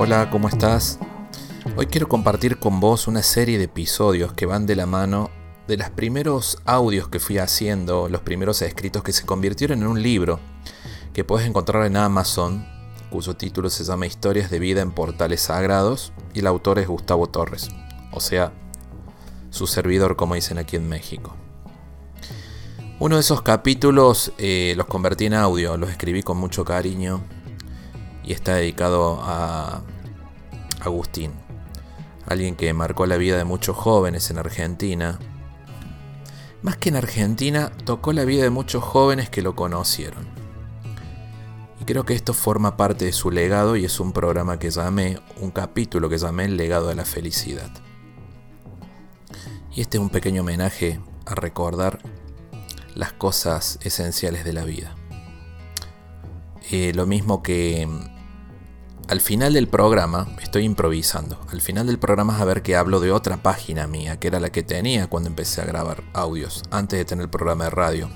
Hola, ¿cómo estás? Hoy quiero compartir con vos una serie de episodios que van de la mano de los primeros audios que fui haciendo, los primeros escritos que se convirtieron en un libro que puedes encontrar en Amazon, cuyo título se llama Historias de vida en portales sagrados y el autor es Gustavo Torres, o sea, su servidor como dicen aquí en México. Uno de esos capítulos eh, los convertí en audio, los escribí con mucho cariño y está dedicado a Agustín, alguien que marcó la vida de muchos jóvenes en Argentina. Más que en Argentina, tocó la vida de muchos jóvenes que lo conocieron. Y creo que esto forma parte de su legado y es un programa que llamé, un capítulo que llamé El legado de la felicidad. Y este es un pequeño homenaje a recordar las cosas esenciales de la vida. Eh, lo mismo que al final del programa, estoy improvisando, al final del programa a ver que hablo de otra página mía, que era la que tenía cuando empecé a grabar audios, antes de tener el programa de radio.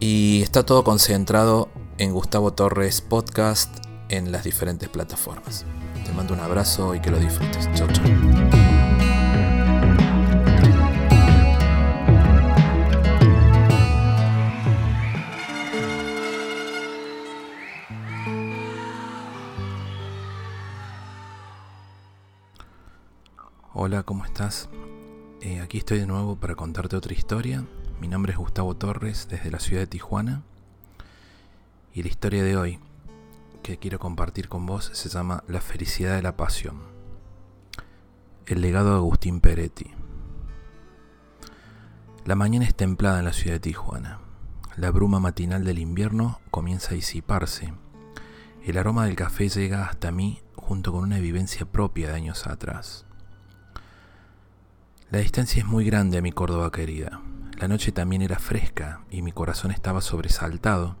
Y está todo concentrado en Gustavo Torres Podcast en las diferentes plataformas. Te mando un abrazo y que lo disfrutes. Chau, chau. Hola, ¿cómo estás? Eh, aquí estoy de nuevo para contarte otra historia. Mi nombre es Gustavo Torres desde la ciudad de Tijuana. Y la historia de hoy que quiero compartir con vos se llama La felicidad de la pasión. El legado de Agustín Peretti. La mañana es templada en la ciudad de Tijuana. La bruma matinal del invierno comienza a disiparse. El aroma del café llega hasta mí junto con una vivencia propia de años atrás. La distancia es muy grande a mi Córdoba querida. La noche también era fresca y mi corazón estaba sobresaltado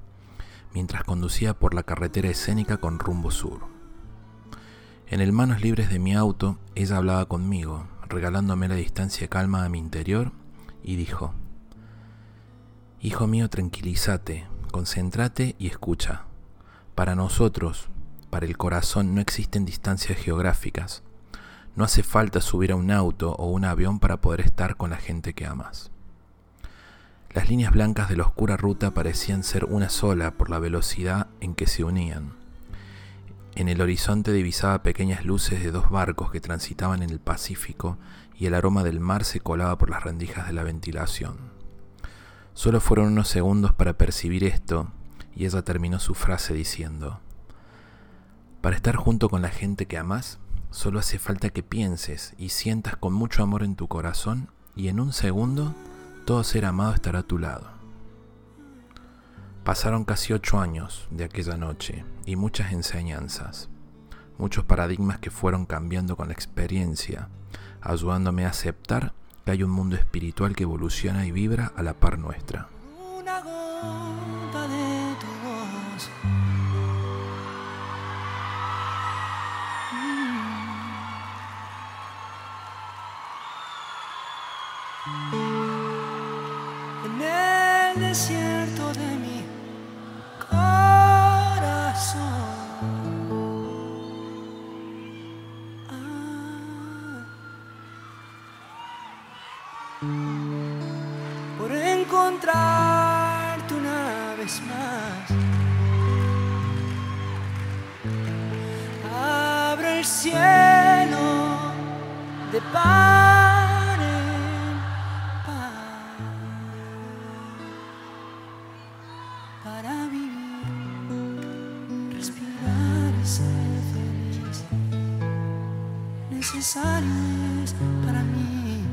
mientras conducía por la carretera escénica con rumbo sur. En el manos libres de mi auto, ella hablaba conmigo, regalándome la distancia calma a mi interior, y dijo, Hijo mío, tranquilízate, concéntrate y escucha. Para nosotros, para el corazón, no existen distancias geográficas, no hace falta subir a un auto o un avión para poder estar con la gente que amas. Las líneas blancas de la oscura ruta parecían ser una sola por la velocidad en que se unían. En el horizonte divisaba pequeñas luces de dos barcos que transitaban en el Pacífico y el aroma del mar se colaba por las rendijas de la ventilación. Solo fueron unos segundos para percibir esto y ella terminó su frase diciendo, Para estar junto con la gente que amas, Solo hace falta que pienses y sientas con mucho amor en tu corazón y en un segundo todo ser amado estará a tu lado. Pasaron casi ocho años de aquella noche y muchas enseñanzas, muchos paradigmas que fueron cambiando con la experiencia, ayudándome a aceptar que hay un mundo espiritual que evoluciona y vibra a la par nuestra. En para mí.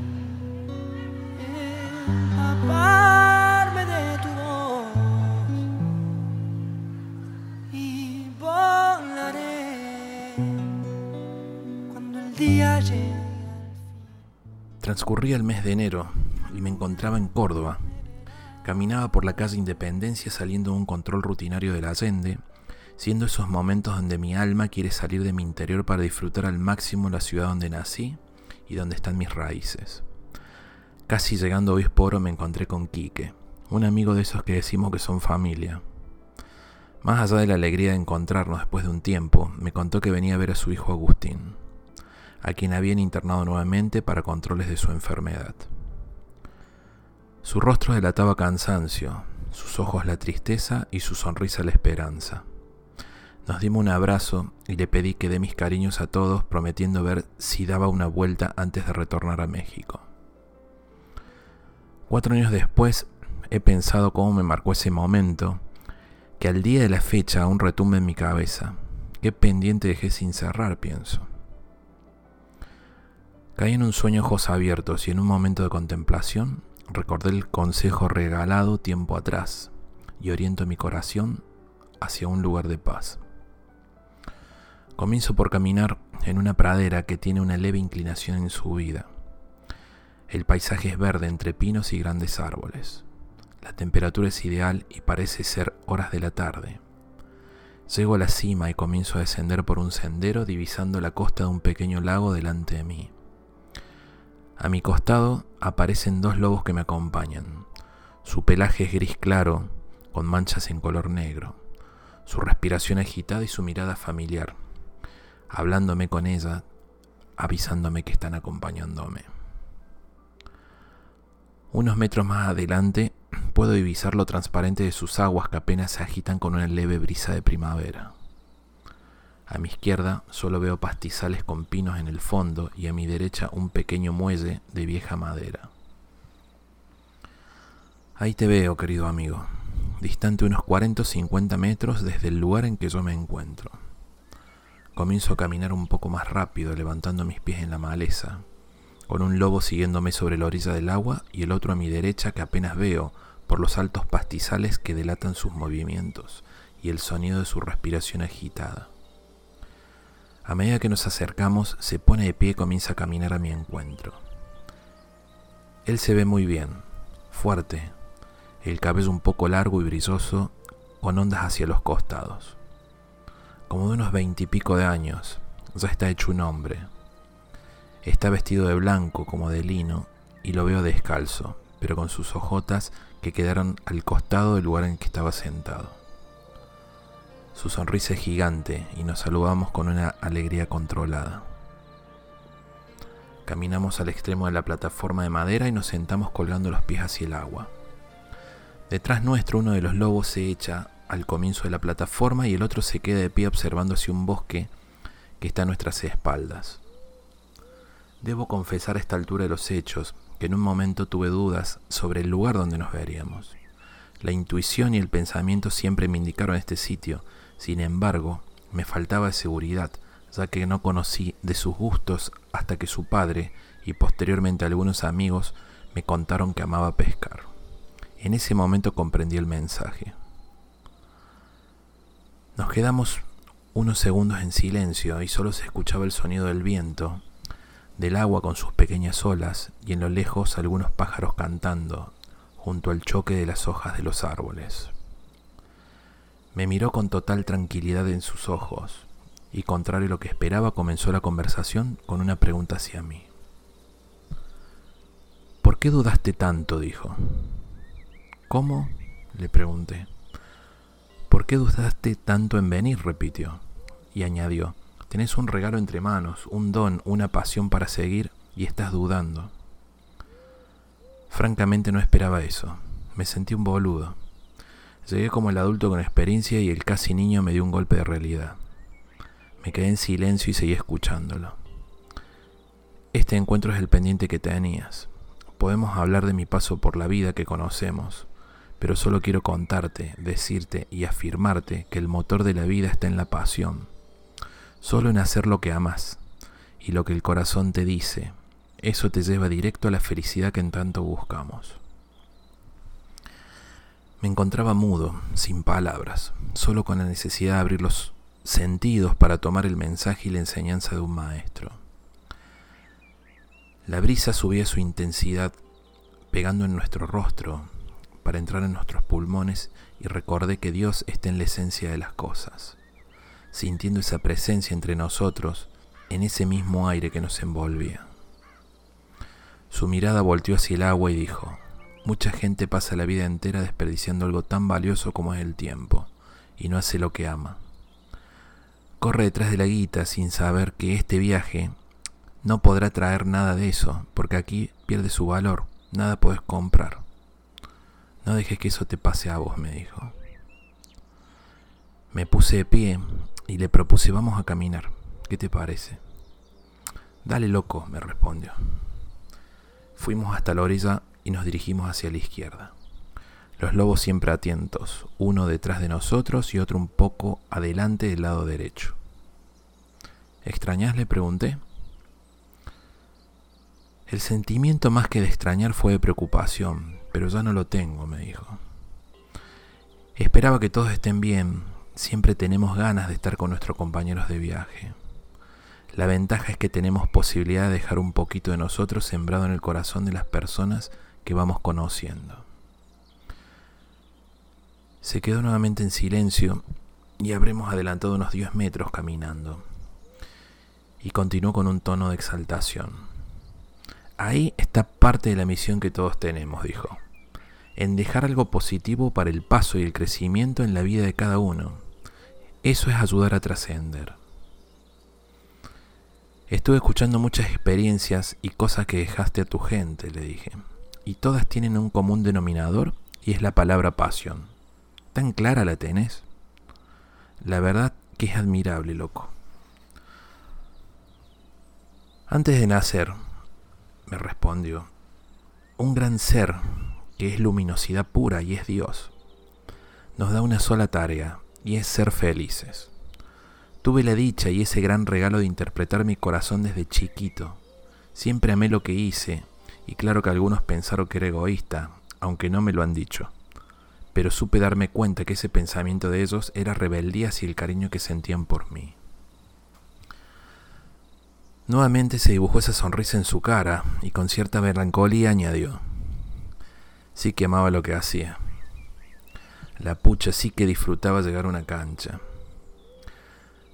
de tu voz y volaré cuando el día. Transcurría el mes de enero y me encontraba en Córdoba. Caminaba por la calle Independencia saliendo de un control rutinario de la Allende siendo esos momentos donde mi alma quiere salir de mi interior para disfrutar al máximo la ciudad donde nací y donde están mis raíces. Casi llegando a Obisporo me encontré con Quique, un amigo de esos que decimos que son familia. Más allá de la alegría de encontrarnos después de un tiempo, me contó que venía a ver a su hijo Agustín, a quien habían internado nuevamente para controles de su enfermedad. Su rostro delataba cansancio, sus ojos la tristeza y su sonrisa la esperanza. Nos dimos un abrazo y le pedí que dé mis cariños a todos, prometiendo ver si daba una vuelta antes de retornar a México. Cuatro años después he pensado cómo me marcó ese momento, que al día de la fecha aún retumba en mi cabeza. Qué pendiente dejé sin cerrar, pienso. Caí en un sueño ojos abiertos y en un momento de contemplación recordé el consejo regalado tiempo atrás y oriento mi corazón hacia un lugar de paz. Comienzo por caminar en una pradera que tiene una leve inclinación en su vida. El paisaje es verde entre pinos y grandes árboles. La temperatura es ideal y parece ser horas de la tarde. Llego a la cima y comienzo a descender por un sendero divisando la costa de un pequeño lago delante de mí. A mi costado aparecen dos lobos que me acompañan. Su pelaje es gris claro, con manchas en color negro. Su respiración agitada y su mirada familiar hablándome con ella, avisándome que están acompañándome. Unos metros más adelante puedo divisar lo transparente de sus aguas que apenas se agitan con una leve brisa de primavera. A mi izquierda solo veo pastizales con pinos en el fondo y a mi derecha un pequeño muelle de vieja madera. Ahí te veo, querido amigo, distante unos 40 o 50 metros desde el lugar en que yo me encuentro. Comienzo a caminar un poco más rápido, levantando mis pies en la maleza, con un lobo siguiéndome sobre la orilla del agua y el otro a mi derecha que apenas veo por los altos pastizales que delatan sus movimientos y el sonido de su respiración agitada. A medida que nos acercamos, se pone de pie y comienza a caminar a mi encuentro. Él se ve muy bien, fuerte, el cabello un poco largo y brilloso, con ondas hacia los costados como de unos veintipico de años, ya está hecho un hombre. Está vestido de blanco como de lino y lo veo descalzo, pero con sus ojotas que quedaron al costado del lugar en que estaba sentado. Su sonrisa es gigante y nos saludamos con una alegría controlada. Caminamos al extremo de la plataforma de madera y nos sentamos colgando los pies hacia el agua. Detrás nuestro uno de los lobos se echa al comienzo de la plataforma y el otro se queda de pie observando hacia un bosque que está a nuestras espaldas. Debo confesar a esta altura de los hechos que en un momento tuve dudas sobre el lugar donde nos veríamos. La intuición y el pensamiento siempre me indicaron este sitio, sin embargo, me faltaba seguridad, ya que no conocí de sus gustos hasta que su padre y posteriormente algunos amigos me contaron que amaba pescar. En ese momento comprendí el mensaje. Nos quedamos unos segundos en silencio y solo se escuchaba el sonido del viento, del agua con sus pequeñas olas y en lo lejos algunos pájaros cantando junto al choque de las hojas de los árboles. Me miró con total tranquilidad en sus ojos y contrario a lo que esperaba comenzó la conversación con una pregunta hacia mí. ¿Por qué dudaste tanto? dijo. ¿Cómo? le pregunté. ¿Por qué dudaste tanto en venir? repitió. Y añadió, tenés un regalo entre manos, un don, una pasión para seguir, y estás dudando. Francamente no esperaba eso. Me sentí un boludo. Llegué como el adulto con experiencia y el casi niño me dio un golpe de realidad. Me quedé en silencio y seguí escuchándolo. Este encuentro es el pendiente que tenías. Podemos hablar de mi paso por la vida que conocemos, pero solo quiero contarte, decirte y afirmarte que el motor de la vida está en la pasión, solo en hacer lo que amas y lo que el corazón te dice, eso te lleva directo a la felicidad que en tanto buscamos. Me encontraba mudo, sin palabras, solo con la necesidad de abrir los sentidos para tomar el mensaje y la enseñanza de un maestro. La brisa subía su intensidad pegando en nuestro rostro, para entrar en nuestros pulmones y recordé que Dios está en la esencia de las cosas, sintiendo esa presencia entre nosotros en ese mismo aire que nos envolvía. Su mirada volteó hacia el agua y dijo, mucha gente pasa la vida entera desperdiciando algo tan valioso como es el tiempo, y no hace lo que ama. Corre detrás de la guita sin saber que este viaje no podrá traer nada de eso, porque aquí pierde su valor, nada puedes comprar. No dejes que eso te pase a vos, me dijo. Me puse de pie y le propuse vamos a caminar. ¿Qué te parece? Dale loco, me respondió. Fuimos hasta la orilla y nos dirigimos hacia la izquierda. Los lobos siempre atentos, uno detrás de nosotros y otro un poco adelante del lado derecho. ¿Extrañas? le pregunté. El sentimiento más que de extrañar fue de preocupación, pero ya no lo tengo, me dijo. Esperaba que todos estén bien, siempre tenemos ganas de estar con nuestros compañeros de viaje. La ventaja es que tenemos posibilidad de dejar un poquito de nosotros sembrado en el corazón de las personas que vamos conociendo. Se quedó nuevamente en silencio y habremos adelantado unos 10 metros caminando. Y continuó con un tono de exaltación. Ahí está parte de la misión que todos tenemos, dijo, en dejar algo positivo para el paso y el crecimiento en la vida de cada uno. Eso es ayudar a trascender. Estuve escuchando muchas experiencias y cosas que dejaste a tu gente, le dije, y todas tienen un común denominador y es la palabra pasión. ¿Tan clara la tenés? La verdad que es admirable, loco. Antes de nacer, me respondió, un gran ser que es luminosidad pura y es Dios, nos da una sola tarea y es ser felices. Tuve la dicha y ese gran regalo de interpretar mi corazón desde chiquito. Siempre amé lo que hice, y claro que algunos pensaron que era egoísta, aunque no me lo han dicho. Pero supe darme cuenta que ese pensamiento de ellos era rebeldía hacia el cariño que sentían por mí. Nuevamente se dibujó esa sonrisa en su cara y con cierta melancolía añadió, sí que amaba lo que hacía. La pucha sí que disfrutaba llegar a una cancha.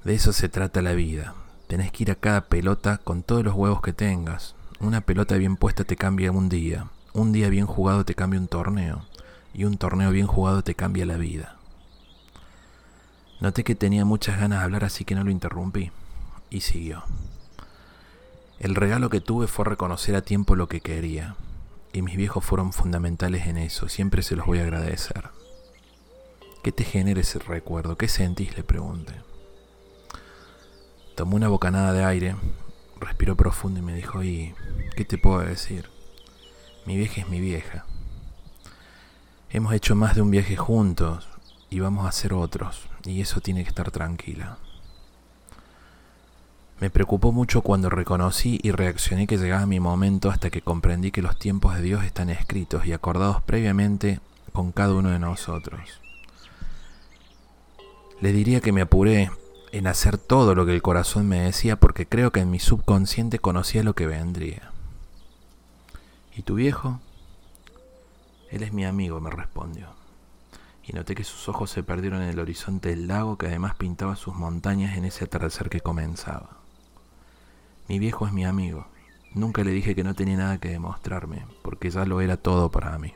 De eso se trata la vida. Tenés que ir a cada pelota con todos los huevos que tengas. Una pelota bien puesta te cambia un día. Un día bien jugado te cambia un torneo. Y un torneo bien jugado te cambia la vida. Noté que tenía muchas ganas de hablar así que no lo interrumpí. Y siguió. El regalo que tuve fue reconocer a tiempo lo que quería. Y mis viejos fueron fundamentales en eso. Siempre se los voy a agradecer. ¿Qué te genera ese recuerdo? ¿Qué sentís? Le pregunté. Tomó una bocanada de aire, respiró profundo y me dijo, ¿y qué te puedo decir? Mi vieja es mi vieja. Hemos hecho más de un viaje juntos y vamos a hacer otros, y eso tiene que estar tranquila. Me preocupó mucho cuando reconocí y reaccioné que llegaba mi momento hasta que comprendí que los tiempos de Dios están escritos y acordados previamente con cada uno de nosotros. Le diría que me apuré en hacer todo lo que el corazón me decía porque creo que en mi subconsciente conocía lo que vendría. ¿Y tu viejo? Él es mi amigo, me respondió. Y noté que sus ojos se perdieron en el horizonte del lago que además pintaba sus montañas en ese atardecer que comenzaba. Mi viejo es mi amigo. Nunca le dije que no tenía nada que demostrarme, porque ya lo era todo para mí.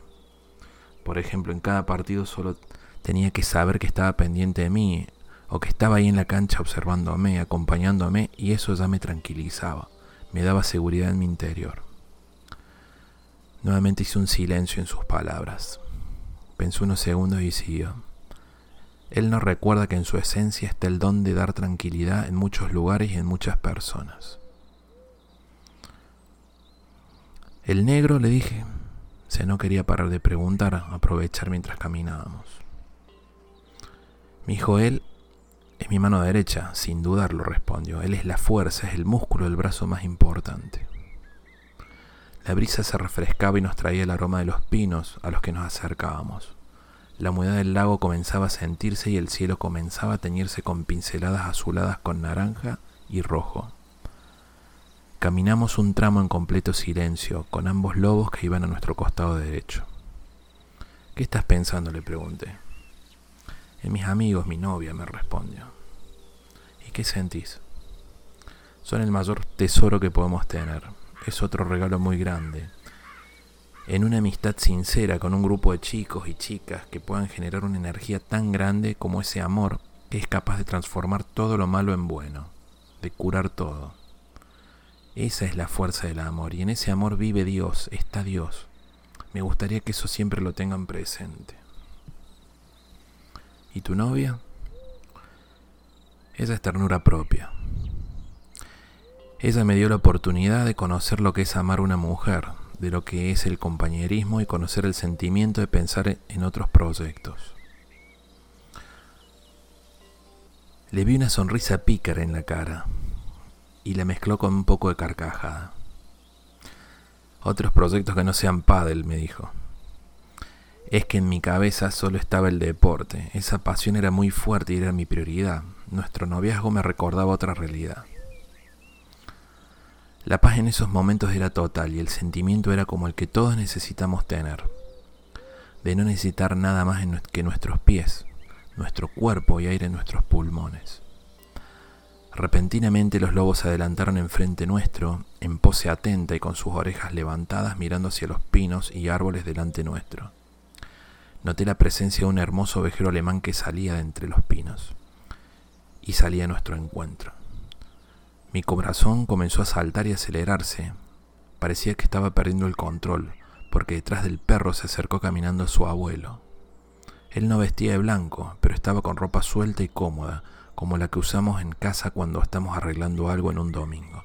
Por ejemplo, en cada partido solo tenía que saber que estaba pendiente de mí, o que estaba ahí en la cancha observándome, acompañándome, y eso ya me tranquilizaba, me daba seguridad en mi interior. Nuevamente hice un silencio en sus palabras. Pensó unos segundos y siguió. Él no recuerda que en su esencia está el don de dar tranquilidad en muchos lugares y en muchas personas. El negro, le dije, se no quería parar de preguntar, aprovechar mientras caminábamos. Mi Joel es mi mano derecha, sin dudarlo, respondió. Él es la fuerza, es el músculo del brazo más importante. La brisa se refrescaba y nos traía el aroma de los pinos a los que nos acercábamos. La humedad del lago comenzaba a sentirse y el cielo comenzaba a teñirse con pinceladas azuladas con naranja y rojo. Caminamos un tramo en completo silencio, con ambos lobos que iban a nuestro costado derecho. ¿Qué estás pensando? le pregunté. En mis amigos, mi novia, me respondió. ¿Y qué sentís? Son el mayor tesoro que podemos tener. Es otro regalo muy grande. en una amistad sincera con un grupo de chicos y chicas que puedan generar una energía tan grande como ese amor que es capaz de transformar todo lo malo en bueno, de curar todo. Esa es la fuerza del amor y en ese amor vive Dios, está Dios. Me gustaría que eso siempre lo tengan presente. ¿Y tu novia? Esa es ternura propia. Ella me dio la oportunidad de conocer lo que es amar una mujer, de lo que es el compañerismo y conocer el sentimiento de pensar en otros proyectos. Le vi una sonrisa pícara en la cara y la mezcló con un poco de carcajada. Otros proyectos que no sean pádel, me dijo. Es que en mi cabeza solo estaba el deporte. Esa pasión era muy fuerte y era mi prioridad. Nuestro noviazgo me recordaba otra realidad. La paz en esos momentos era total y el sentimiento era como el que todos necesitamos tener, de no necesitar nada más que nuestros pies, nuestro cuerpo y aire en nuestros pulmones. Repentinamente los lobos se adelantaron enfrente nuestro, en pose atenta y con sus orejas levantadas mirando hacia los pinos y árboles delante nuestro. Noté la presencia de un hermoso ovejero alemán que salía de entre los pinos y salía a nuestro encuentro. Mi corazón comenzó a saltar y acelerarse. Parecía que estaba perdiendo el control, porque detrás del perro se acercó caminando su abuelo. Él no vestía de blanco, pero estaba con ropa suelta y cómoda, como la que usamos en casa cuando estamos arreglando algo en un domingo.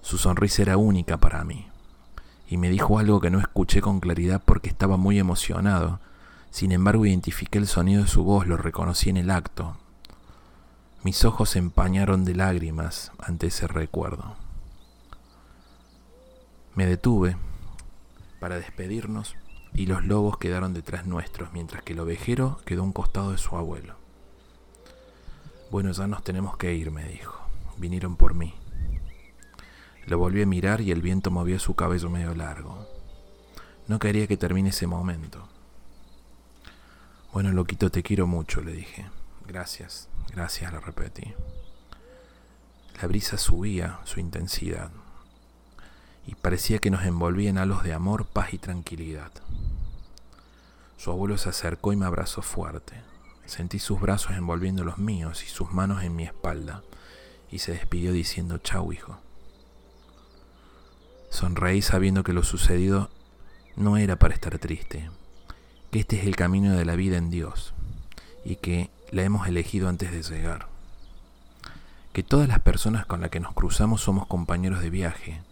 Su sonrisa era única para mí, y me dijo algo que no escuché con claridad porque estaba muy emocionado. Sin embargo, identifiqué el sonido de su voz, lo reconocí en el acto, mis ojos se empañaron de lágrimas ante ese recuerdo. Me detuve para despedirnos y los lobos quedaron detrás nuestros, mientras que el ovejero quedó a un costado de su abuelo. Bueno, ya nos tenemos que ir, me dijo. Vinieron por mí. Lo volví a mirar y el viento movía su cabello medio largo. No quería que termine ese momento. Bueno, loquito, te quiero mucho, le dije. Gracias. Gracias, le repetí. La brisa subía su intensidad y parecía que nos envolvía en halos de amor, paz y tranquilidad. Su abuelo se acercó y me abrazó fuerte. Sentí sus brazos envolviendo los míos y sus manos en mi espalda y se despidió diciendo chau hijo. Sonreí sabiendo que lo sucedido no era para estar triste, que este es el camino de la vida en Dios y que la hemos elegido antes de llegar. Que todas las personas con las que nos cruzamos somos compañeros de viaje,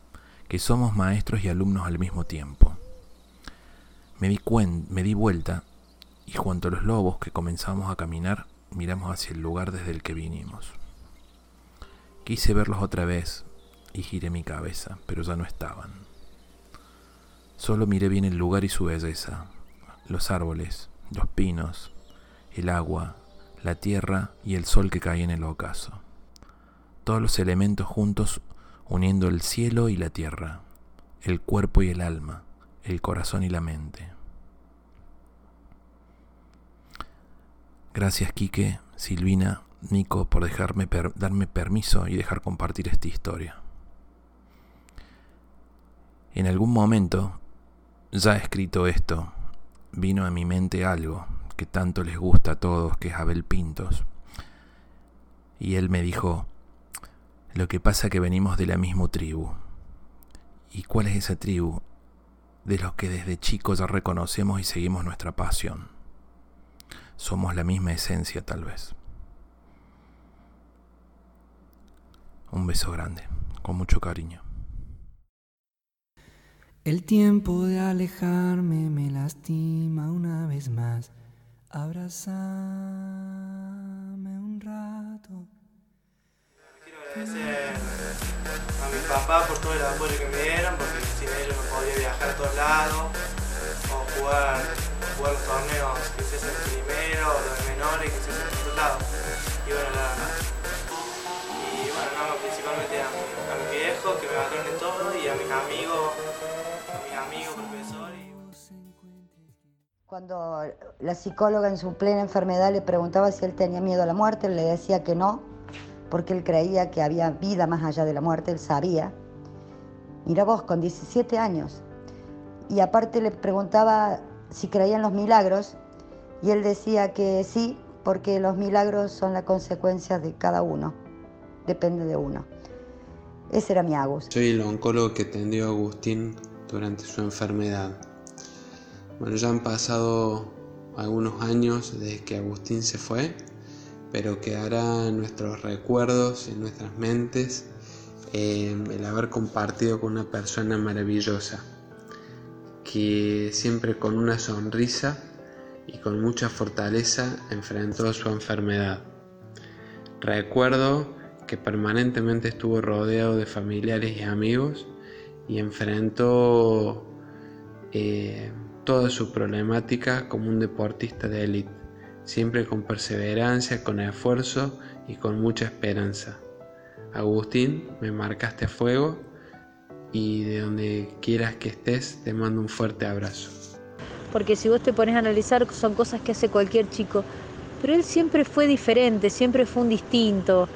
que somos maestros y alumnos al mismo tiempo. Me di, me di vuelta y junto a los lobos que comenzamos a caminar, miramos hacia el lugar desde el que vinimos. Quise verlos otra vez y giré mi cabeza, pero ya no estaban. Solo miré bien el lugar y su belleza, los árboles, los pinos, el agua, la tierra y el sol que cae en el ocaso. Todos los elementos juntos uniendo el cielo y la tierra, el cuerpo y el alma, el corazón y la mente. Gracias Quique, Silvina, Nico por dejarme darme permiso y dejar compartir esta historia. En algún momento, ya escrito esto, vino a mi mente algo que tanto les gusta a todos, que es Abel Pintos. Y él me dijo, lo que pasa que venimos de la misma tribu. ¿Y cuál es esa tribu? De los que desde chicos ya reconocemos y seguimos nuestra pasión. Somos la misma esencia tal vez. Un beso grande, con mucho cariño. El tiempo de alejarme me lastima una vez más. Abrázame un rato. Quiero agradecer a mi papá por todo el apoyo que me dieron, porque sin ellos no podía viajar a todos lados, o jugar, jugar los torneos que se hacen primero, los menores que se hacen en. Y bueno, nada más. Y bueno, no, principalmente a, a mi viejo que me mataron de todo y a mis amigos, a mis amigos, profesores. Cuando la psicóloga en su plena enfermedad le preguntaba si él tenía miedo a la muerte, le decía que no, porque él creía que había vida más allá de la muerte, él sabía. Mira vos, con 17 años, y aparte le preguntaba si creía en los milagros y él decía que sí, porque los milagros son la consecuencia de cada uno, depende de uno. Ese era mi Agus. Soy el oncólogo que atendió a Agustín durante su enfermedad. Bueno, ya han pasado algunos años desde que Agustín se fue, pero quedará en nuestros recuerdos, en nuestras mentes, eh, el haber compartido con una persona maravillosa, que siempre con una sonrisa y con mucha fortaleza enfrentó su enfermedad. Recuerdo que permanentemente estuvo rodeado de familiares y amigos y enfrentó eh, toda su problemática como un deportista de élite, siempre con perseverancia, con esfuerzo y con mucha esperanza. Agustín, me marcaste a fuego y de donde quieras que estés te mando un fuerte abrazo porque si vos te pones a analizar son cosas que hace cualquier chico, pero él siempre fue diferente, siempre fue un distinto,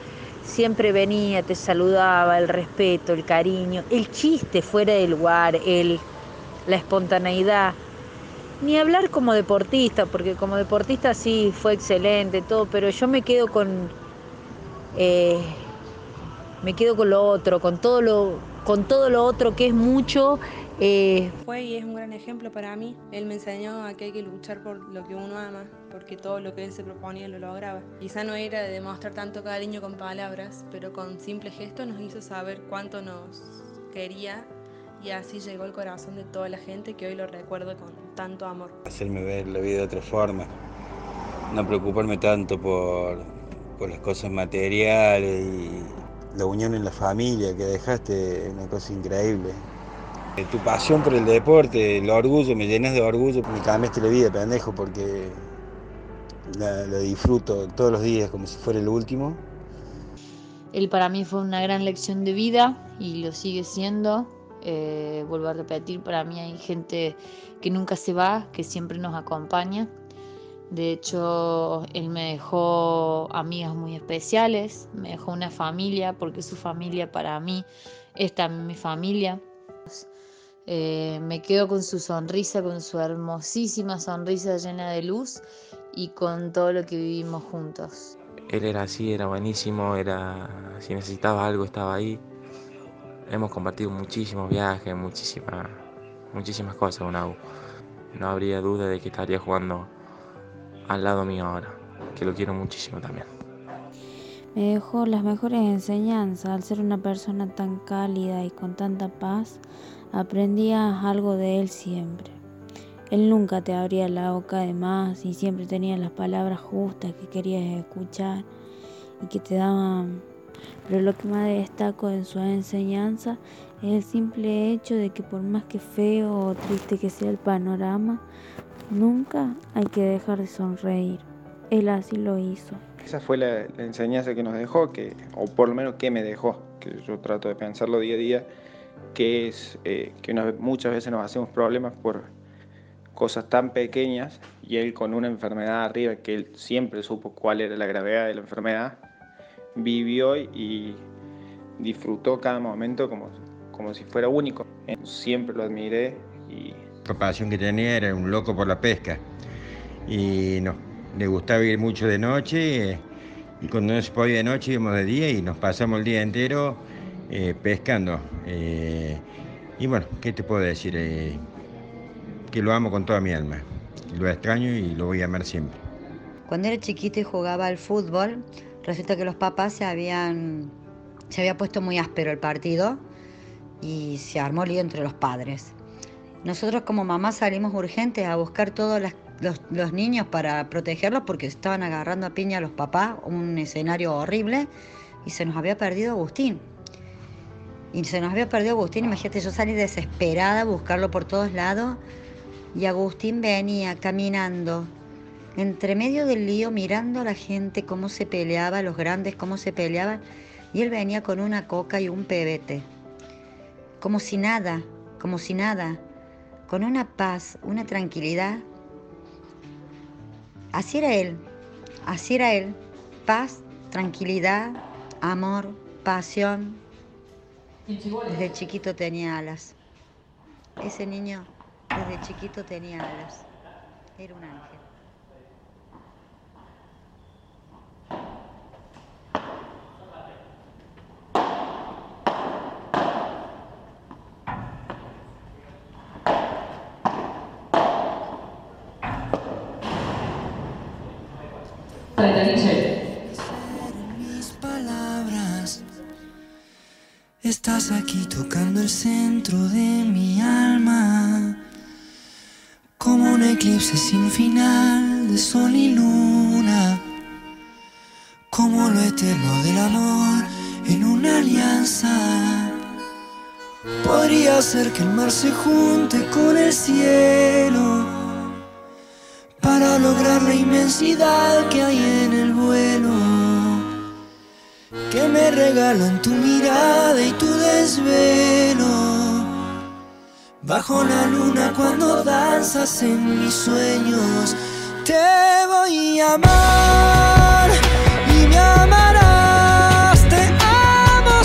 siempre venía, te saludaba, el respeto, el cariño, el chiste fuera del lugar, el, la espontaneidad. Ni hablar como deportista, porque como deportista sí fue excelente, todo, pero yo me quedo con. Eh, me quedo con lo otro, con todo lo, con todo lo otro que es mucho eh, Fue y es un gran ejemplo para mí. Él me enseñó a que hay que luchar por lo que uno ama, porque todo lo que él se proponía lo lograba. Quizá no era de demostrar tanto cariño con palabras, pero con simple gesto nos hizo saber cuánto nos quería y así llegó al corazón de toda la gente que hoy lo recuerda con tanto amor. Hacerme ver la vida de otra forma, no preocuparme tanto por, por las cosas materiales y la unión en la familia que dejaste, una cosa increíble. Eh, tu pasión por el deporte, el orgullo, me llenas de orgullo. Me cambiaste la vida, pendejo, porque la, disfruto todos los días como si fuera el último. Él para mí fue una gran lección de vida y lo sigue siendo. Eh, vuelvo a repetir, para mí hay gente que nunca se va, que siempre nos acompaña. De hecho, él me dejó amigas muy especiales, me dejó una familia, porque su familia para mí es también mi familia. Eh, me quedo con su sonrisa, con su hermosísima sonrisa llena de luz y con todo lo que vivimos juntos. Él era así, era buenísimo, era si necesitaba algo estaba ahí. Hemos compartido muchísimos viajes, muchísimas, muchísimas cosas con Agu. No habría duda de que estaría jugando al lado mío ahora, que lo quiero muchísimo también. Me dejó las mejores enseñanzas al ser una persona tan cálida y con tanta paz aprendías algo de él siempre. Él nunca te abría la boca de más y siempre tenía las palabras justas que querías escuchar y que te daban. Pero lo que más destaco en su enseñanza es el simple hecho de que por más que feo o triste que sea el panorama, nunca hay que dejar de sonreír. Él así lo hizo. Esa fue la, enseñanza que nos dejó, que, o por lo menos que me dejó, que yo trato de pensarlo día a día que es eh, que muchas veces nos hacemos problemas por cosas tan pequeñas y él con una enfermedad arriba que él siempre supo cuál era la gravedad de la enfermedad, vivió y disfrutó cada momento como, como si fuera único. Siempre lo admiré y... Pasión que tenía era un loco por la pesca y no, le gustaba ir mucho de noche y cuando no se podía de noche íbamos de día y nos pasamos el día entero eh, pescando. Eh, y bueno, ¿qué te puedo decir? Eh, que lo amo con toda mi alma. Lo extraño y lo voy a amar siempre. Cuando era chiquito y jugaba al fútbol, resulta que los papás se habían se había puesto muy áspero el partido y se armó lío entre los padres. Nosotros como mamá salimos urgentes a buscar todos los, los, niños para protegerlos porque estaban agarrando a piña a los papás, un escenario horrible, y se nos había perdido Agustín. Y se nos había perdido Agustín, imagínate, yo salí desesperada a buscarlo por todos lados y Agustín venía caminando entre medio del lío mirando a la gente cómo se peleaba, los grandes cómo se peleaban, y él venía con una coca y un pebete, como si nada, como si nada, con una paz, una tranquilidad. Así era él, así era él, paz, tranquilidad, amor, pasión, desde chiquito tenía alas. Ese niño Desde chiquito tenía alas. Era un ángel. Palabras, estás aquí tocando el centro de mi alma, como un eclipse sin final de sol y luna, como lo eterno del amor en una alianza. Podría ser que el mar se junte con el cielo que hay en el vuelo que me regalan tu mirada y tu desvelo. Bajo la luna cuando danzas en mis sueños, te voy a amar y me amarás, te amo.